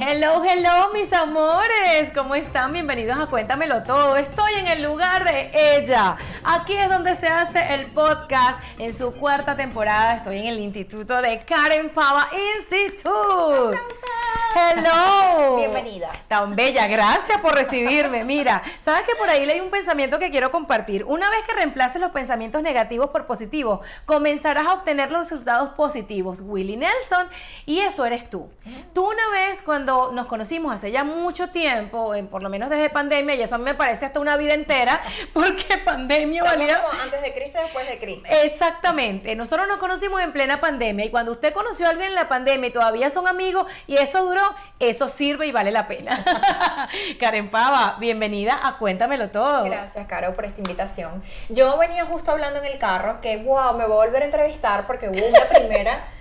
Hello, hello, mis amores. ¿Cómo están? Bienvenidos a Cuéntamelo Todo. Estoy en el lugar de ella. Aquí es donde se hace el podcast. En su cuarta temporada estoy en el Instituto de Karen Pava Institute. Hello. Bienvenida. Tan bella, gracias por recibirme. Mira, sabes que por ahí leí un pensamiento que quiero compartir. Una vez que reemplaces los pensamientos negativos por positivos, comenzarás a obtener los resultados positivos. Willie Nelson, y eso eres tú. Tú una vez cuando nos conocimos hace ya mucho tiempo, en, por lo menos desde pandemia, y eso a mí me parece hasta una vida entera, porque pandemia Estamos valía... como antes de Cristo y después de Cristo. Exactamente. Nosotros nos conocimos en plena pandemia y cuando usted conoció a alguien en la pandemia y todavía son amigos y eso duró, eso sirve y vale la pena. Karen Pava, bienvenida a Cuéntamelo Todo. Gracias, Caro, por esta invitación. Yo venía justo hablando en el carro que, wow, me voy a volver a entrevistar porque hubo una primera,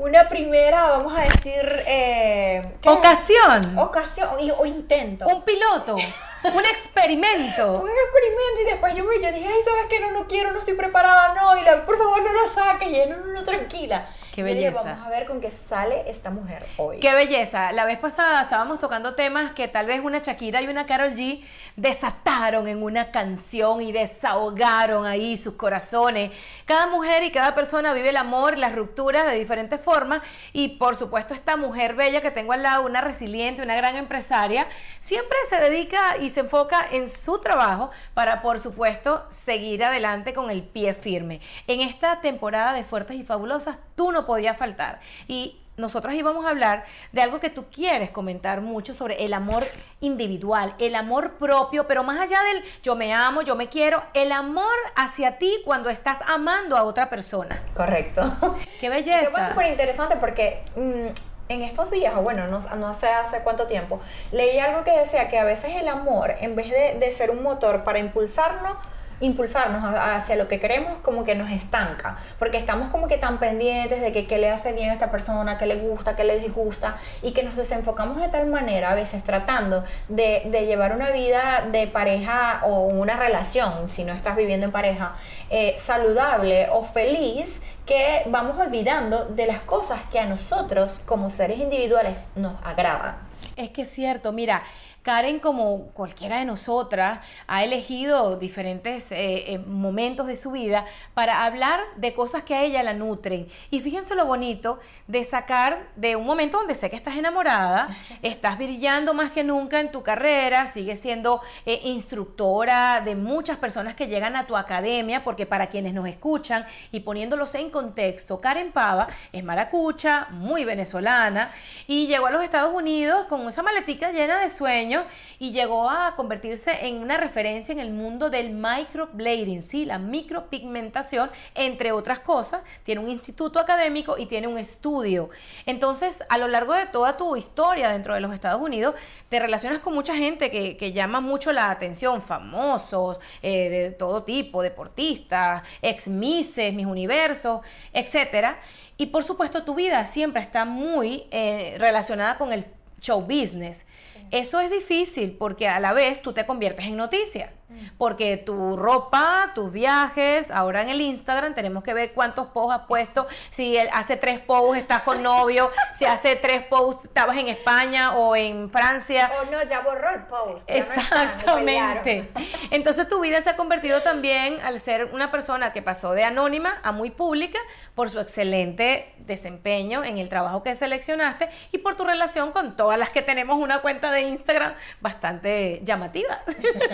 una primera, vamos a decir, eh. Ocasión, ocasión o intento. un piloto, un experimento. un experimento y después yo, me, yo dije, ay, ¿sabes qué? No, no quiero, no estoy preparada, no, y la, por favor no lo saques, y no, no, no, tranquila. Qué belleza. vamos a ver con qué sale esta mujer hoy. Qué belleza. La vez pasada estábamos tocando temas que tal vez una Shakira y una Carol G desataron en una canción y desahogaron ahí sus corazones. Cada mujer y cada persona vive el amor, las rupturas de diferentes formas y por supuesto esta mujer bella que tengo al lado, una resiliente, una gran empresaria, siempre se dedica y se enfoca en su trabajo para por supuesto seguir adelante con el pie firme. En esta temporada de Fuertes y Fabulosas tú no podías faltar y nosotros íbamos a hablar de algo que tú quieres comentar mucho sobre el amor individual, el amor propio, pero más allá del yo me amo, yo me quiero, el amor hacia ti cuando estás amando a otra persona. Correcto. ¡Qué Que fue belleza! súper interesante porque mm, en estos días, o bueno, no, no sé hace cuánto tiempo, leí algo que decía que a veces el amor, en vez de, de ser un motor para impulsarnos, impulsarnos hacia lo que queremos, como que nos estanca, porque estamos como que tan pendientes de que qué le hace bien a esta persona, qué le gusta, qué le disgusta, y que nos desenfocamos de tal manera, a veces tratando de, de llevar una vida de pareja o una relación, si no estás viviendo en pareja, eh, saludable o feliz, que vamos olvidando de las cosas que a nosotros como seres individuales nos agradan. Es que es cierto, mira, Karen, como cualquiera de nosotras, ha elegido diferentes eh, eh, momentos de su vida para hablar de cosas que a ella la nutren. Y fíjense lo bonito de sacar de un momento donde sé que estás enamorada, estás brillando más que nunca en tu carrera, sigues siendo eh, instructora de muchas personas que llegan a tu academia, porque para quienes nos escuchan y poniéndolos en contexto, Karen Pava es maracucha, muy venezolana, y llegó a los Estados Unidos con esa maletica llena de sueños y llegó a convertirse en una referencia en el mundo del microblading, ¿sí? la micropigmentación, entre otras cosas. Tiene un instituto académico y tiene un estudio. Entonces, a lo largo de toda tu historia dentro de los Estados Unidos, te relacionas con mucha gente que, llama mucho la atención, famosos, eh, de todo tipo, deportistas, ex Misses, Mis Universos, etcétera. Y por supuesto, tu vida siempre está muy eh, relacionada con el show business. Eso es difícil porque a la vez tú te conviertes en noticia. Porque tu ropa, tus viajes, ahora en el Instagram tenemos que ver cuántos posts has puesto. Si él hace tres posts estás con novio, si hace tres posts estabas en España o en Francia. Oh no, ya borró el post. no Exactamente. pelearon. Entonces tu vida se ha convertido también al ser una persona que pasó de anónima a muy pública por su excelente desempeño en el trabajo que seleccionaste y por tu relación con todas las que tenemos una cuenta de Instagram bastante llamativa.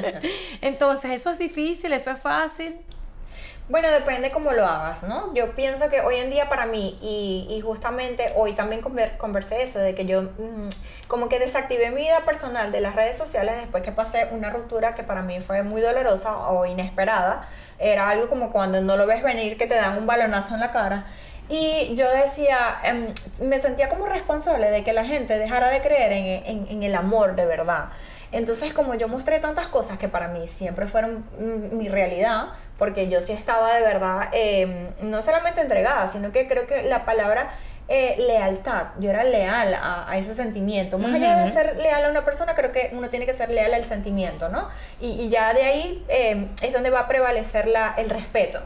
Entonces, eso es difícil, eso es fácil. Bueno, depende cómo lo hagas, ¿no? Yo pienso que hoy en día para mí, y, y justamente hoy también conver- conversé eso, de que yo mm, como que desactivé mi vida personal de las redes sociales después que pasé una ruptura que para mí fue muy dolorosa o inesperada. Era algo como cuando no lo ves venir, que te dan un balonazo en la cara. Y yo decía, em, me sentía como responsable de que la gente dejara de creer en, en- en el amor de verdad. Entonces, como yo mostré tantas cosas que para mí siempre fueron mi realidad, porque yo sí estaba de verdad, eh, no solamente entregada, sino que creo que la palabra eh, lealtad, yo era leal a, a ese sentimiento. Más allá de ser leal a una persona, creo que uno tiene que ser leal al sentimiento, ¿no? Y, y ya de ahí eh, es donde va a prevalecer la, el respeto.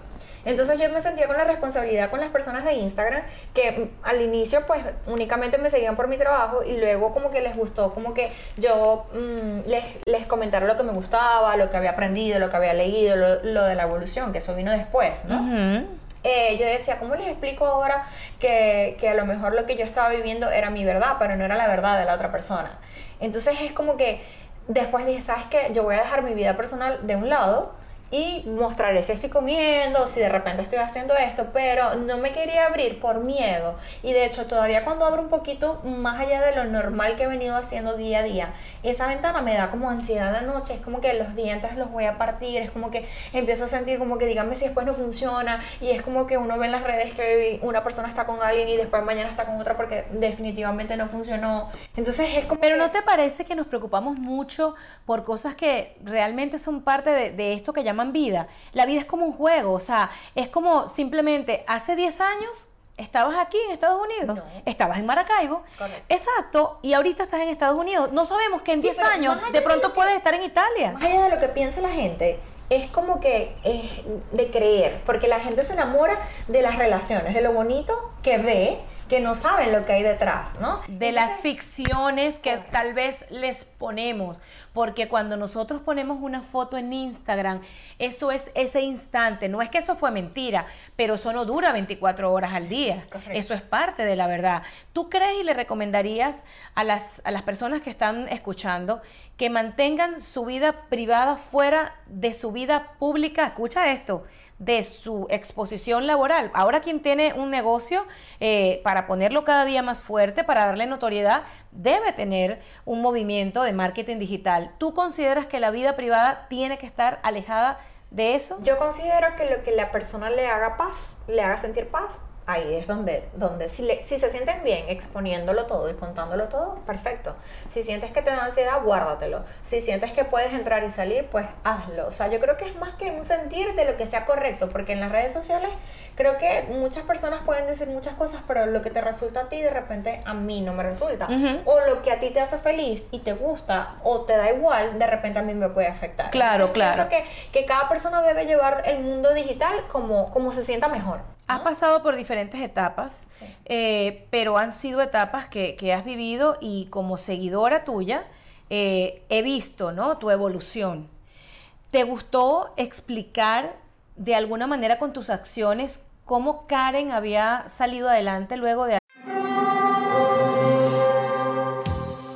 Entonces yo me sentía con la responsabilidad con las personas de Instagram que al inicio pues únicamente me seguían por mi trabajo y luego como que les gustó como que yo mm, les, les comentara lo que me gustaba, lo que había aprendido, lo que había leído, lo, de la evolución, que eso vino después, ¿no? Eh, yo decía, ¿cómo les explico ahora que, que a lo mejor lo que yo estaba viviendo era mi verdad, pero no era la verdad de la otra persona? Entonces es como que después dije, ¿sabes qué? Yo voy a dejar mi vida personal de un lado y mostraré si estoy comiendo, si de repente estoy haciendo esto, pero no me quería abrir por miedo. Y de hecho, todavía cuando abro un poquito más allá de lo normal que he venido haciendo día a día, esa ventana me da como ansiedad la noche, es como que los dientes los voy a partir, es como que empiezo a sentir como que díganme si después no funciona y es como que uno ve en las redes que una persona está con alguien y después mañana está con otra porque definitivamente no funcionó. Entonces es como... Pero ¿no te parece que nos preocupamos mucho por cosas que realmente son parte de, de esto que llaman vida. La vida es como un juego, o sea, es como simplemente hace 10 años estabas aquí en Estados Unidos, estabas en Maracaibo, exacto, y ahorita estás en Estados Unidos. No sabemos que en 10 años de pronto puedes estar en Italia. Más allá de lo que piensa la gente, es como que es de creer, porque la gente se enamora de las relaciones, de lo bonito que ve que no saben lo que hay detrás, ¿no? De las ficciones que tal vez les ponemos, porque cuando nosotros ponemos una foto en Instagram, eso es ese instante, no es que eso fue mentira, pero eso no dura 24 horas al día, eso es parte de la verdad. ¿Tú crees y le recomendarías a las, a las personas que están escuchando que mantengan su vida privada fuera de su vida pública? Escucha esto de su exposición laboral. Ahora quien tiene un negocio, eh, para ponerlo cada día más fuerte, para darle notoriedad, debe tener un movimiento de marketing digital. ¿Tú consideras que la vida privada tiene que estar alejada de eso? Yo considero que lo que la persona le haga paz, le haga sentir paz, ahí es donde, donde si, si se sienten bien exponiéndolo todo y contándolo todo, perfecto. Si sientes que te da ansiedad, guárdatelo. Si sientes que puedes entrar y salir, pues hazlo. O sea, yo creo que es más que un sentir de lo que sea correcto, porque en las redes sociales creo que muchas personas pueden decir muchas cosas, pero lo que te resulta a ti de repente a mí no me resulta. O lo que a ti te hace feliz y te gusta o te da igual, de repente a mí me puede afectar. Claro, claro. Pienso que, que cada persona debe llevar el mundo digital como, como se sienta mejor. Has pasado por diferentes etapas, eh, pero han sido etapas que, has vivido y como seguidora tuya eh, he visto ¿no? tu evolución. ¿Te gustó explicar de alguna manera con tus acciones cómo Karen había salido adelante luego de...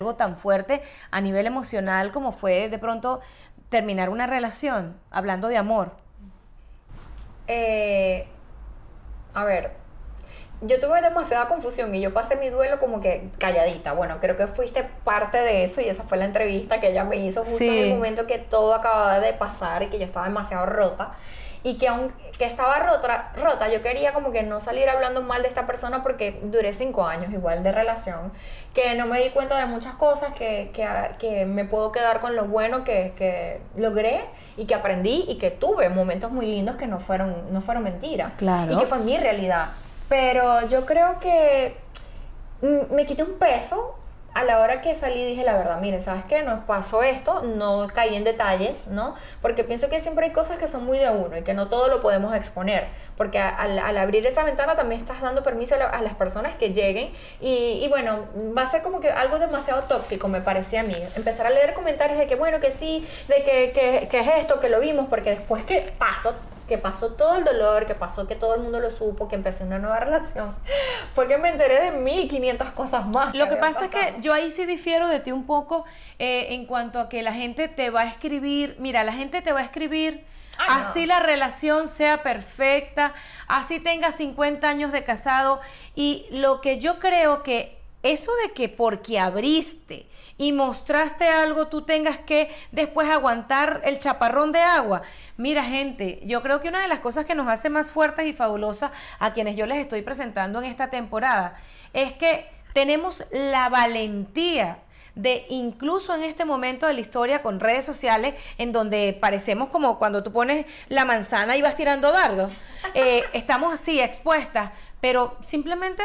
Algo tan fuerte a nivel emocional como fue de pronto terminar una relación, hablando de amor. Eh a ver, yo tuve demasiada confusión y yo pasé mi duelo como que calladita. Bueno, creo que fuiste parte de eso y esa fue la entrevista que ella me hizo justo en el momento que todo acababa de pasar y que yo estaba demasiado rota y que aunque estaba rota, rota, yo quería como que no salir hablando mal de esta persona porque duré cinco años igual de relación, que no me di cuenta de muchas cosas, que, que, que me puedo quedar con lo bueno que, que, logré y que aprendí y que tuve momentos muy lindos que no fueron, no fueron mentiras. Claro. Y que fue mi realidad. Pero yo creo que me quité un peso a la hora que salí dije la verdad, miren, ¿sabes qué? Nos pasó esto, no caí en detalles, ¿no? Porque pienso que siempre hay cosas que son muy de uno y que no todo lo podemos exponer, porque al, abrir esa ventana también estás dando permiso a, las personas que lleguen y, bueno, va a ser como que algo demasiado tóxico, me parecía a mí. Empezar a leer comentarios de que bueno, que sí, de que, que, que es esto, que lo vimos, porque después que pasó que pasó todo el dolor, que pasó que todo el mundo lo supo, que empecé una nueva relación, fue que me enteré de 1500 cosas más. Lo que, pasa es que yo ahí sí difiero de ti un poco eh, en cuanto a que la gente te va a escribir, mira, la gente te va a escribir así la relación sea perfecta, así tenga 50 años de casado. Y lo que yo creo que eso de que porque abriste y mostraste algo, tú tengas que después aguantar el chaparrón de agua. Mira, gente, yo creo que una de las cosas que nos hace más fuertes y fabulosas a quienes yo les estoy presentando en esta temporada es que tenemos la valentía de incluso en este momento de la historia con redes sociales en donde parecemos como cuando tú pones la manzana y vas tirando dardos, eh, estamos así expuestas, pero simplemente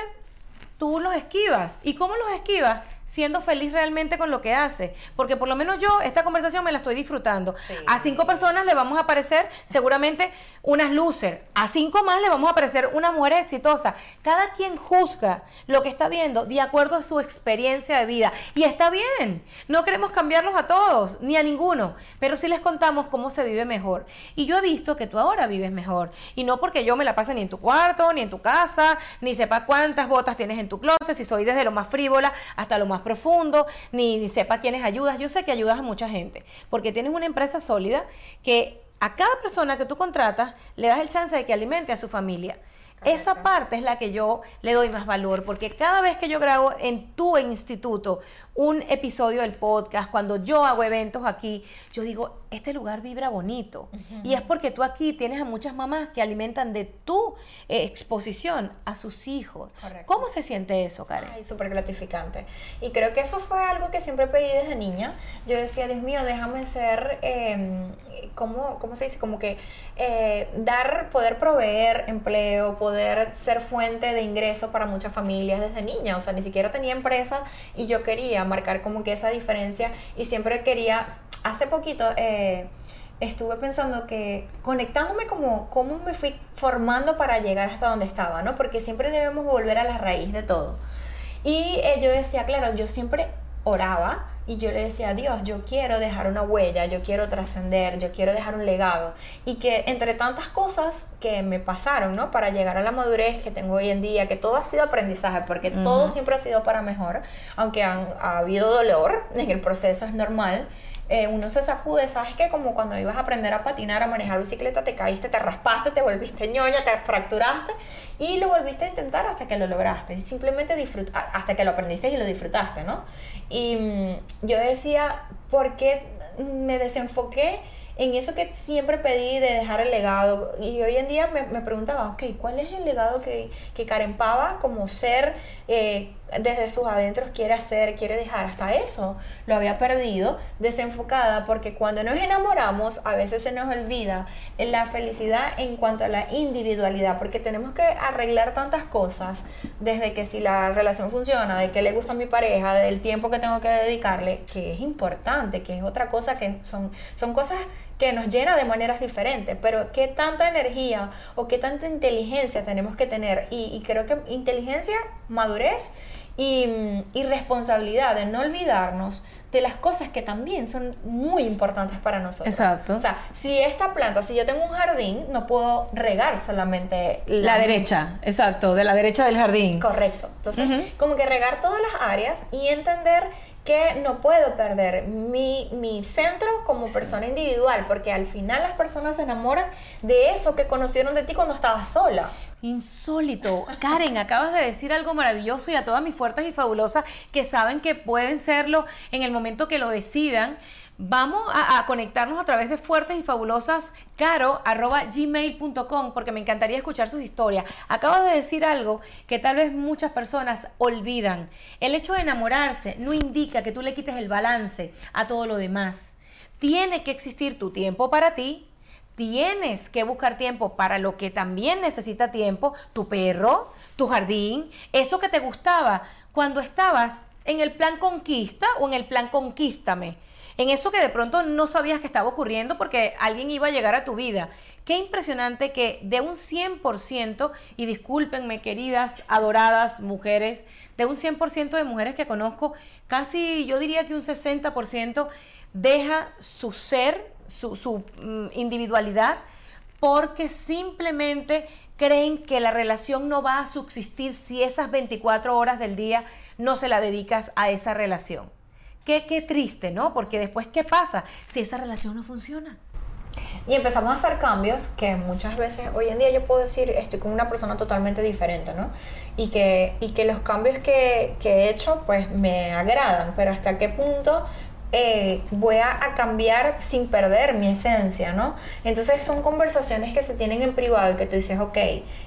tú los esquivas. ¿Y cómo los esquivas? siendo feliz realmente con lo que hace. Porque por lo menos yo esta conversación me la estoy disfrutando. A cinco personas le vamos a aparecer seguramente unas luces. A cinco más le vamos a aparecer una mujer exitosa. Cada quien juzga lo que está viendo de acuerdo a su experiencia de vida. Y está bien. No queremos cambiarlos a todos, ni a ninguno. Pero sí les contamos cómo se vive mejor. Y yo he visto que tú ahora vives mejor. Y no porque yo me la pase ni en tu cuarto, ni en tu casa, ni sepa cuántas botas tienes en tu closet, si soy desde lo más frívola hasta lo más profundo, ni, sepa quiénes ayudas. Yo sé que ayudas a mucha gente, porque tienes una empresa sólida que a cada persona que tú contratas le das el chance de que alimente a su familia. Esa parte es la que yo le doy más valor, porque cada vez que yo grabo en tu instituto un episodio del podcast, cuando yo hago eventos aquí, yo digo, este lugar vibra bonito. Y es porque tú aquí tienes a muchas mamás que alimentan de tu eh, exposición a sus hijos. ¿Cómo se siente eso, Karen? Ay, súper gratificante. Y creo que eso fue algo que siempre pedí desde niña. Yo decía, Dios mío, déjame ser, eh, ¿cómo, se dice? Como que eh, dar, poder proveer empleo, poder ser fuente de ingreso para muchas familias desde niña. O sea, ni siquiera tenía empresa y yo quería marcar como que esa diferencia y siempre quería, hace poquito eh, estuve pensando que conectándome como cómo me fui formando para llegar hasta donde estaba, ¿no? Porque siempre debemos volver a la raíz de todo. Y eh, yo decía, claro, yo siempre oraba y yo le decía a Dios, yo quiero dejar una huella, yo quiero trascender, yo quiero dejar un legado. Y que entre tantas cosas que me pasaron, ¿no? Para llegar a la madurez que tengo hoy en día, que todo ha sido aprendizaje, porque todo siempre ha sido para mejor, aunque han, ha habido dolor en el proceso, es normal. Eh, uno se sacude, ¿sabes que Como cuando ibas a aprender a patinar, a manejar bicicleta, te caíste, te raspaste, te volviste ñoña, te fracturaste y lo volviste a intentar hasta que lo lograste. Y simplemente disfruta, hasta que lo aprendiste y lo disfrutaste, ¿no? Y mm, yo decía, ¿por qué me desenfoqué? en eso que siempre pedí de dejar el legado. Y hoy en día me, me preguntaba, ok, ¿cuál es el legado que, que Karen como ser eh, desde sus adentros quiere hacer, quiere dejar? Hasta eso lo había perdido, desenfocada, porque cuando nos enamoramos a veces se nos olvida la felicidad en cuanto a la individualidad, porque tenemos que arreglar tantas cosas, desde que si la relación funciona, de que le gusta a mi pareja, del tiempo que tengo que dedicarle, que es importante, que es otra cosa que son, son cosas que nos llena de maneras diferentes, pero qué tanta energía o qué tanta inteligencia tenemos que tener. Y, creo que inteligencia, madurez y, y, responsabilidad de no olvidarnos de las cosas que también son muy importantes para nosotros. Exacto. O sea, si esta planta, si yo tengo un jardín, no puedo regar solamente la, derecha, exacto, de la derecha del jardín. Correcto. Entonces, como que regar todas las áreas y entender que no puedo perder mi, mi centro como persona individual, porque al final las personas se enamoran de eso que conocieron de ti cuando estabas sola. Insólito. Karen, acabas de decir algo maravilloso y a todas mis fuertes y fabulosas que saben que pueden serlo en el momento que lo decidan. Vamos a, conectarnos a través de fuertes y fabulosas caro gmail.com porque me encantaría escuchar sus historias. Acabo de decir algo que tal vez muchas personas olvidan. El hecho de enamorarse no indica que tú le quites el balance a todo lo demás. Tiene que existir tu tiempo para ti, tienes que buscar tiempo para lo que también necesita tiempo, tu perro, tu jardín, eso que te gustaba cuando estabas en el plan conquista o en el plan conquístame en eso que de pronto no sabías que estaba ocurriendo porque alguien iba a llegar a tu vida. Qué impresionante que de un 100%, y discúlpenme queridas, adoradas mujeres, de un 100% de mujeres que conozco, casi yo diría que un 60% deja su ser, su, mm, individualidad, porque simplemente creen que la relación no va a subsistir si esas 24 horas del día no se la dedicas a esa relación. Qué, qué triste, ¿no? Porque después, ¿qué pasa si esa relación no funciona? Y empezamos a hacer cambios que muchas veces, hoy en día yo puedo decir, estoy con una persona totalmente diferente, ¿no? Y que, y que los cambios que, que he hecho, pues me agradan, pero hasta qué punto eh, voy a, a, cambiar sin perder mi esencia, ¿no? Entonces son conversaciones que se tienen en privado y que tú dices, ok,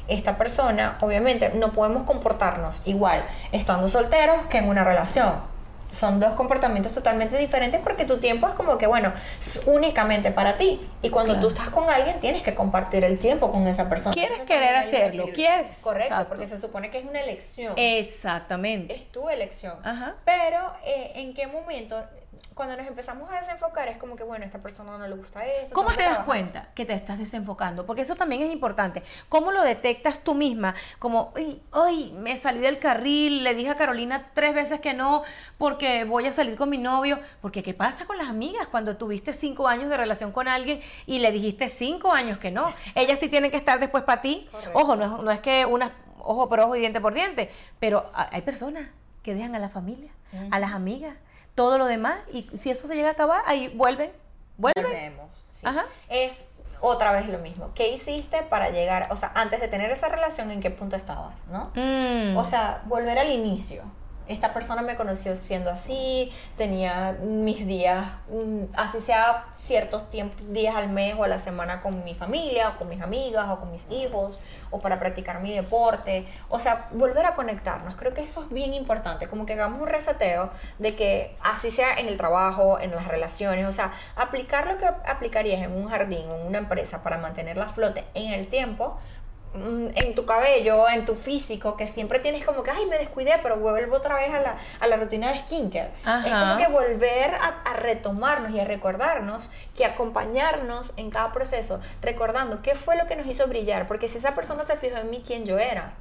esta persona, obviamente, no podemos comportarnos igual estando solteros que en una relación. Son dos comportamientos totalmente diferentes porque tu tiempo es como que, bueno, es únicamente para ti. Y cuando Claro. tú estás con alguien, tienes que compartir el tiempo con esa persona. Quieres Entonces, querer hacerlo, quieres. Correcto, Exacto. porque se supone que es una elección Exactamente. es tu elección. Ajá. Pero eh, en qué momento, cuando nos empezamos a desenfocar, es como que, bueno, a esta persona no le gusta esto. ¿Cómo te das cuenta que te estás desenfocando? Porque eso también es importante. ¿Cómo lo detectas tú misma? Como, uy, hoy me salí del carril, le dije a Carolina tres veces que no porque voy a salir con mi novio. Porque ¿qué pasa con las amigas cuando tuviste cinco años de relación con alguien y le dijiste cinco años que no? Ellas sí tienen que estar después para ti. Correcto. Ojo, no es, no es que una ojo por ojo y diente por diente, pero hay personas que dejan a la familia, a las amigas, todo lo demás y si eso se llega a acabar, ahí vuelven, vuelven. Volvemos, sí. Ajá. Es otra vez lo mismo. ¿Qué hiciste para llegar, o sea, antes de tener esa relación, en qué punto estabas, no? Mm. O sea, volver al inicio. Esta persona me conoció siendo así, tenía mis días, mm, así sea ciertos tiempos, días al mes o a la semana con mi familia, o con mis amigas, o con mis hijos, o para practicar mi deporte. O sea, volver a conectarnos. Creo que eso es bien importante, como que hagamos un reseteo de que así sea en el trabajo, en las relaciones, o sea, aplicar lo que aplicarías en un jardín o en una empresa para mantenerla a flote en el tiempo, en tu cabello, en tu físico, que siempre tienes como que, ay, me descuidé, pero vuelvo otra vez a la, a la rutina de skincare. Es Ajá. como que volver a, a retomarnos y a recordarnos que acompañarnos en cada proceso, recordando qué fue lo que nos hizo brillar, porque si esa persona se fijó en mí, quién yo era,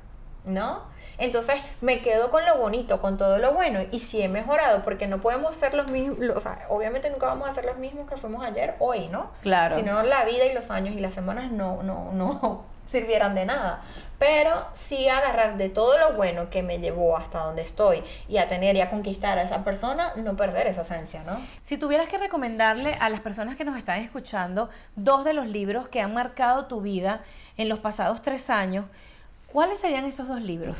¿no? Entonces me quedo con lo bonito, con todo lo bueno, y si he mejorado, porque no podemos ser los mismos, o sea, obviamente nunca vamos a ser los mismos que fuimos ayer, hoy, ¿no? Claro. Si no, la vida y los años y las semanas no, no, no sirvieran de nada. Pero sí agarrar de todo lo bueno que me llevó hasta donde estoy y a tener y a conquistar a esa persona, no perder esa esencia, ¿no? Si tuvieras que recomendarle a las personas que nos están escuchando dos de los libros que han marcado tu vida en los pasados tres años, ¿cuáles serían esos dos libros?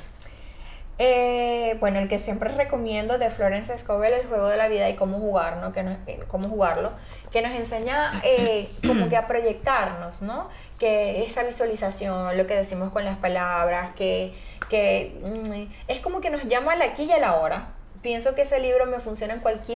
Eh, bueno, el que siempre recomiendo de Florence Scovel, El juego de la vida y cómo jugar, ¿no? Que nos- eh, cómo jugarlo, que nos enseña eh, como que a proyectarnos, ¿no? Que esa visualización, lo que decimos con las palabras, que, que mm, es como que nos llama al aquí y a la hora. Pienso que ese libro me funciona en cualquier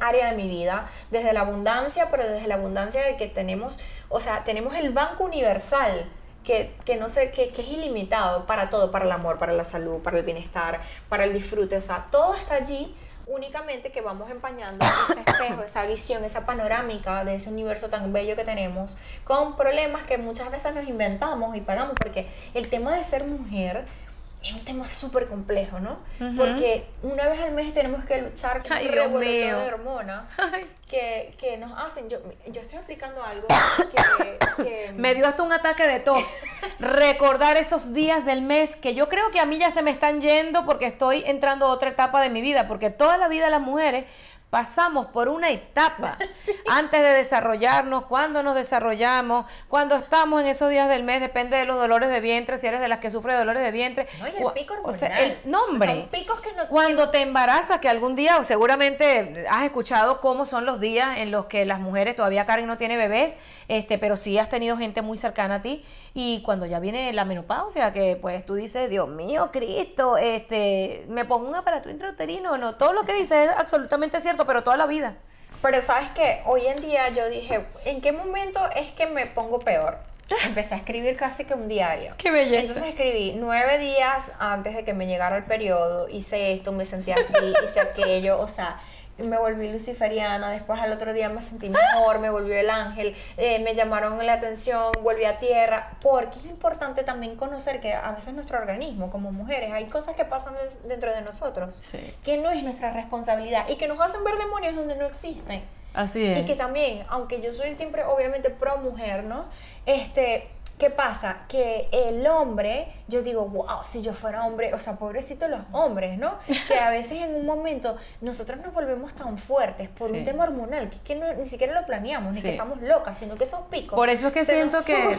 Área de mi vida, desde la abundancia, pero desde la abundancia de que tenemos, o sea, tenemos el banco universal. Que, que no sé, que, que es ilimitado para todo, para el amor, para la salud, para el bienestar, para el disfrute, o sea, todo está allí, únicamente que vamos empañando ese espejo, esa visión, esa panorámica de ese universo tan bello que tenemos, con problemas que muchas veces nos inventamos y pagamos, porque el tema de ser mujer es un tema súper complejo, ¿no? Porque una vez al mes tenemos que luchar con Ay, un revoloteo de hormonas Ay. que, que nos hacen. Yo, yo estoy aplicando algo que, que- Me dio hasta un ataque de tos. Recordar esos días del mes que yo creo que a mí ya se me están yendo porque estoy entrando a otra etapa de mi vida, porque toda la vida las mujeres pasamos por una etapa antes de desarrollarnos, cuando nos desarrollamos, cuando estamos en esos días del mes, depende de los dolores de vientre, si eres de las que sufre dolores de vientre. No, y el pico o sea, hormonal. el nombre. Son picos que no Cuando te embarazas, que algún día o seguramente has escuchado cómo son los días en los que las mujeres, todavía Karen no tiene bebés, este, pero sí has tenido gente muy cercana a ti. Y cuando ya viene la menopausia, que pues tú dices, Dios mío, Cristo, este, me pongo un aparato intrauterino, no, todo lo que dices es absolutamente cierto, pero toda la vida. Pero sabes que hoy en día yo dije, ¿en qué momento es que me pongo peor? Empecé a escribir casi que un diario. Qué belleza. Entonces escribí nueve días antes de que me llegara el periodo, hice esto, me sentí así, hice aquello, o sea, me volví luciferiana, después al otro día me sentí mejor, me volvió el ángel, eh, me llamaron la atención, volví a tierra, porque es importante también conocer que a veces nuestro organismo, como mujeres, hay cosas que pasan des- dentro de nosotros Sí. que no es nuestra responsabilidad y que nos hacen ver demonios donde no existen. Así es. Y que también, aunque yo soy siempre obviamente pro mujer, ¿no? Este, ¿qué pasa? Que el hombre, yo digo, wow, si yo fuera hombre, o sea, pobrecitos los hombres, ¿no? Que a veces en un momento nosotros nos volvemos tan fuertes por Sí. un tema hormonal que, es que no- ni siquiera lo planeamos, ni que estamos locas, sino que esos picos. Por eso es que siento que,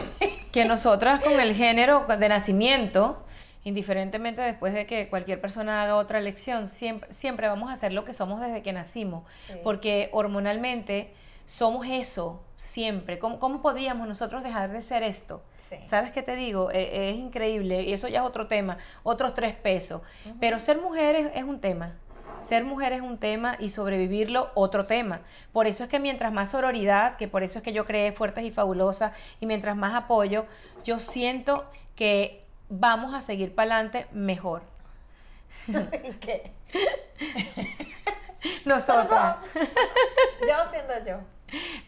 que nosotras con el género de nacimiento, indiferentemente después de que cualquier persona haga otra elección, siempre, siempre vamos a ser lo que somos desde que nacimos, Sí. porque hormonalmente somos eso siempre. ¿Cómo, cómo podríamos nosotros dejar de ser esto? Sí. ¿Sabes qué te digo? Eh, es increíble y eso ya es otro tema, otros tres pesos. Pero ser mujer es, es un tema. Ser mujer es un tema y sobrevivirlo otro tema. Por eso es que mientras más sororidad, que por eso es que yo creé Fuertes y Fabulosas, y mientras más apoyo, yo siento que vamos a seguir para adelante mejor. ¿Y qué? Nosotras, Yo siendo yo.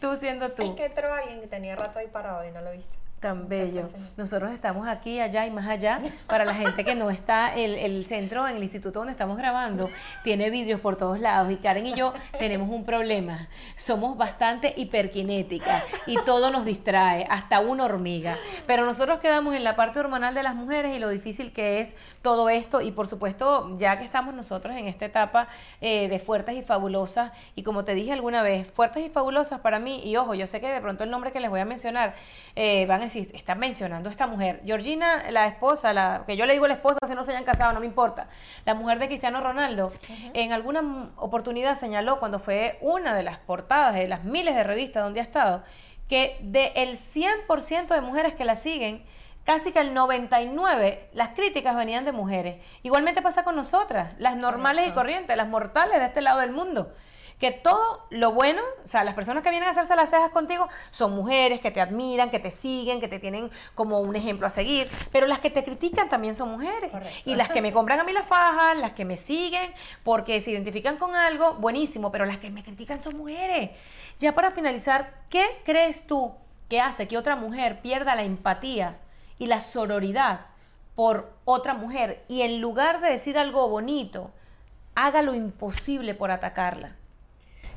tú siendo tú. Es que entró alguien que tenía rato ahí parado y no lo viste. Tan bello. Nosotros estamos aquí, allá y más allá. Para la gente que no está, el, el centro en el instituto donde estamos grabando tiene vidrios por todos lados. Y Karen y yo tenemos un problema. Somos bastante hiperkinéticas y todo nos distrae, hasta una hormiga. Pero nosotros quedamos en la parte hormonal de las mujeres y lo difícil que es todo esto. Y por supuesto, ya que estamos nosotros en esta etapa eh, de fuertes y fabulosas, y como te dije alguna vez, fuertes y fabulosas para mí, y ojo, yo sé que de pronto el nombre que les voy a mencionar, eh, van a decir, están mencionando a esta mujer. Georgina, la esposa, la, que yo le digo la esposa, si no se hayan casado, no me importa. La mujer de Cristiano Ronaldo, en alguna oportunidad señaló, cuando fue una de las portadas de las miles de revistas donde ha estado, que del 100% de mujeres que la siguen, casi que el 99 las críticas venían de mujeres. Igualmente pasa con nosotras, las normales y corrientes, las mortales de este lado del mundo. Que todo lo bueno, o sea, las personas que vienen a hacerse las cejas contigo son mujeres que te admiran, que te siguen, que te tienen como un ejemplo a seguir, pero las que te critican también son mujeres. Correcto. Y las que me compran a mí las fajas, las que me siguen porque se identifican con algo, buenísimo, pero las que me critican son mujeres. Ya para finalizar, ¿qué crees tú que hace que otra mujer pierda la empatía y la sororidad por otra mujer y en lugar de decir algo bonito, haga lo imposible por atacarla?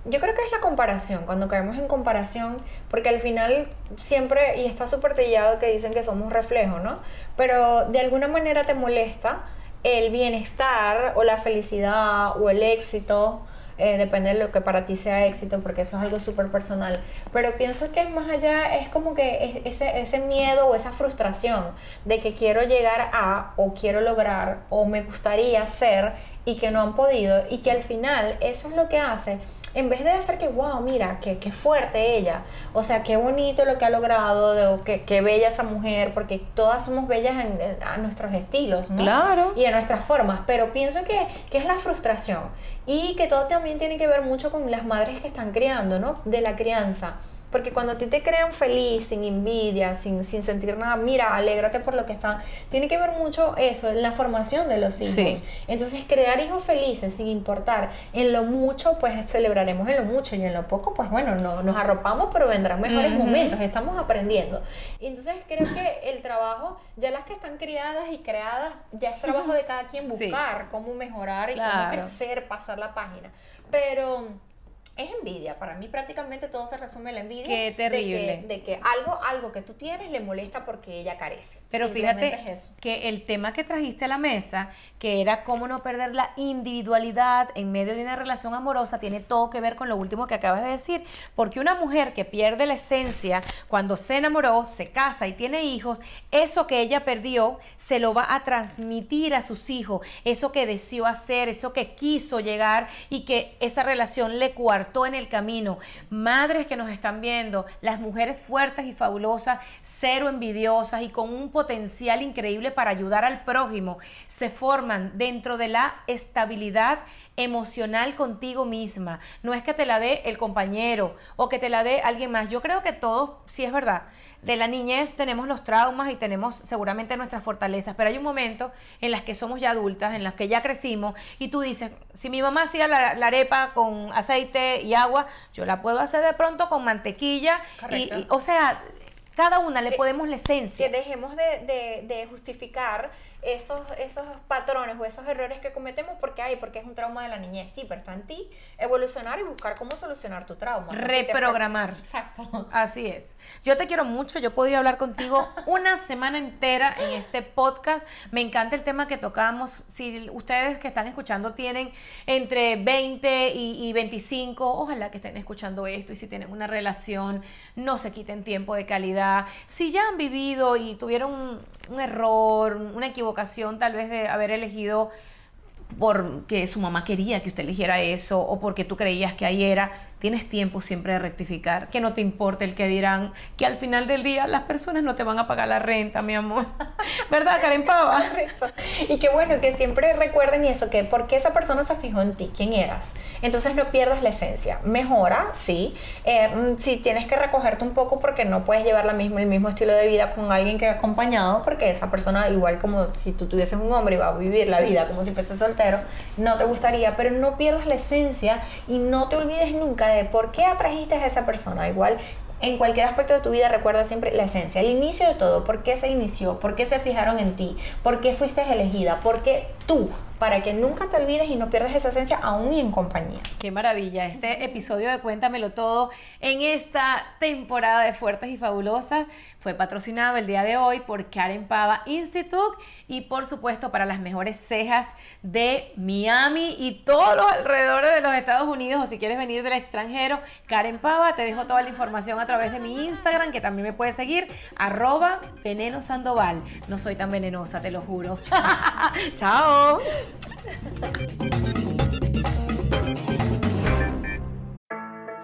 Yo creo que es la comparación, cuando caemos en comparación, porque al final siempre, y está súper trillado que dicen que somos reflejo, ¿no? Pero de alguna manera te molesta el bienestar o la felicidad o el éxito, eh, depende de lo que para ti sea éxito, porque eso es algo súper personal. Pero pienso que más allá es como que es- ese, ese miedo o esa frustración de que quiero llegar a o quiero lograr o me gustaría ser y que no han podido y que al final eso es lo que hace en vez de hacer que, wow, mira, qué, qué fuerte ella, o sea, qué bonito lo que ha logrado, de, o qué, qué bella esa mujer, porque todas somos bellas en- en- a nuestros estilos, ¿no? Claro. Y a nuestras formas, pero pienso que, que es la frustración y que todo también tiene que ver mucho con las madres que están criando, ¿no? De la crianza. Porque cuando a ti te crean feliz, sin envidia, sin, sin sentir nada, mira, alégrate por lo que están. Tiene que ver mucho eso, en la formación de los hijos. Sí. Entonces, crear hijos felices, sin importar en lo mucho, pues celebraremos en lo mucho y en lo poco, pues bueno, no, nos arropamos, pero vendrán mejores Ujú. momentos, estamos aprendiendo. Entonces, creo que el trabajo, ya las que están criadas y creadas, ya es trabajo de cada quien Sí. buscar cómo mejorar y Claro. cómo crecer, pasar la página. Pero es envidia. Para mí prácticamente todo se resume en la envidia. Qué terrible. De que, de que algo, algo que tú tienes le molesta porque ella carece. Pero fíjate es eso. que el tema que trajiste a la mesa, que era cómo no perder la individualidad en medio de una relación amorosa, tiene todo que ver con lo último que acabas de decir. Porque una mujer que pierde la esencia cuando se enamoró, se casa y tiene hijos, eso que ella perdió se lo va a transmitir a sus hijos. Eso que deseó hacer, eso que quiso llegar y que esa relación le en el camino. Madres que nos están viendo, las mujeres fuertes y fabulosas, cero envidiosas y con un potencial increíble para ayudar al prójimo, se forman dentro de la estabilidad emocional contigo misma. No es que te la dé el compañero o que te la dé alguien más. Yo creo que todos, sí es verdad, de la niñez tenemos los traumas y tenemos seguramente nuestras fortalezas, pero hay un momento en las que somos ya adultas, en las que ya crecimos y tú dices, si mi mamá hacía la, la arepa con aceite y agua, yo la puedo hacer de pronto con mantequilla. Y, o sea, cada una le Que- podemos la esencia. que dejemos de, de- de justificar esos, esos patrones o esos errores que cometemos porque hay, porque es un trauma de la niñez. Sí, pero está en ti evolucionar y buscar cómo solucionar tu trauma. Reprogramar. Exacto. Así es. Yo te quiero mucho, yo podría hablar contigo una semana entera en este podcast. Me encanta el tema que tocamos. Si ustedes que están escuchando tienen entre 20 y, y 25, ojalá que estén escuchando esto y si tienen una relación, no se quiten tiempo de calidad. Si ya han vivido y tuvieron un, un error, una equivocación tal vez de haber elegido porque su mamá quería que usted eligiera eso o porque tú creías que ahí era, tienes tiempo siempre de rectificar, que no te importe el que dirán, que al final del día las personas no te van a pagar la renta, mi amor. ¿Verdad, Karen Pava? Correcto. Y qué bueno que siempre recuerden eso, que porque esa persona se fijó en ti, quién eras. Entonces no pierdas la esencia. Mejora, sí. Eh, mm, si tienes que recogerte un poco porque no puedes llevar la misma, el mismo estilo de vida con alguien que ha acompañado, porque esa persona, igual como si tú tuvieses un hombre y va a vivir la vida como si fuese soltero, no te gustaría, pero no pierdas la esencia y no te olvides nunca de por qué atrajiste a esa persona. Igual en cualquier aspecto de tu vida recuerda siempre la esencia, el inicio de todo, por qué se inició, por qué se fijaron en ti, por qué fuiste elegida, por qué tú, para que nunca te olvides y no pierdas esa esencia aún y en compañía. Qué maravilla, este episodio de Cuéntamelo Todo en esta temporada de Fuertes y Fabulosas fue patrocinado el día de hoy por Karen Pava Institute y por supuesto para las mejores cejas de Miami y todos los alrededores de los Estados Unidos o si quieres venir del extranjero, Karen Pava, te dejo toda la información a través de mi Instagram que también me puedes seguir, arroba veneno sandoval. No soy tan venenosa, te lo juro. Chao.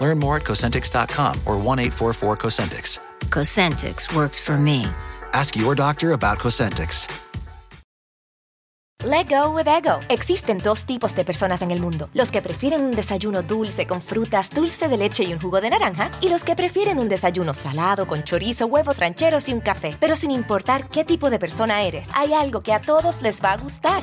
Learn more at Cosentix.com or 1 844 Cosentix. Cosentix works for me. Ask your doctor about Cosentix. Let go with ego. Existen dos tipos de personas en el mundo: los que prefieren un desayuno dulce con frutas, dulce de leche y un jugo de naranja, y los que prefieren un desayuno salado con chorizo, huevos rancheros y un café. Pero sin importar qué tipo de persona eres, hay algo que a todos les va a gustar.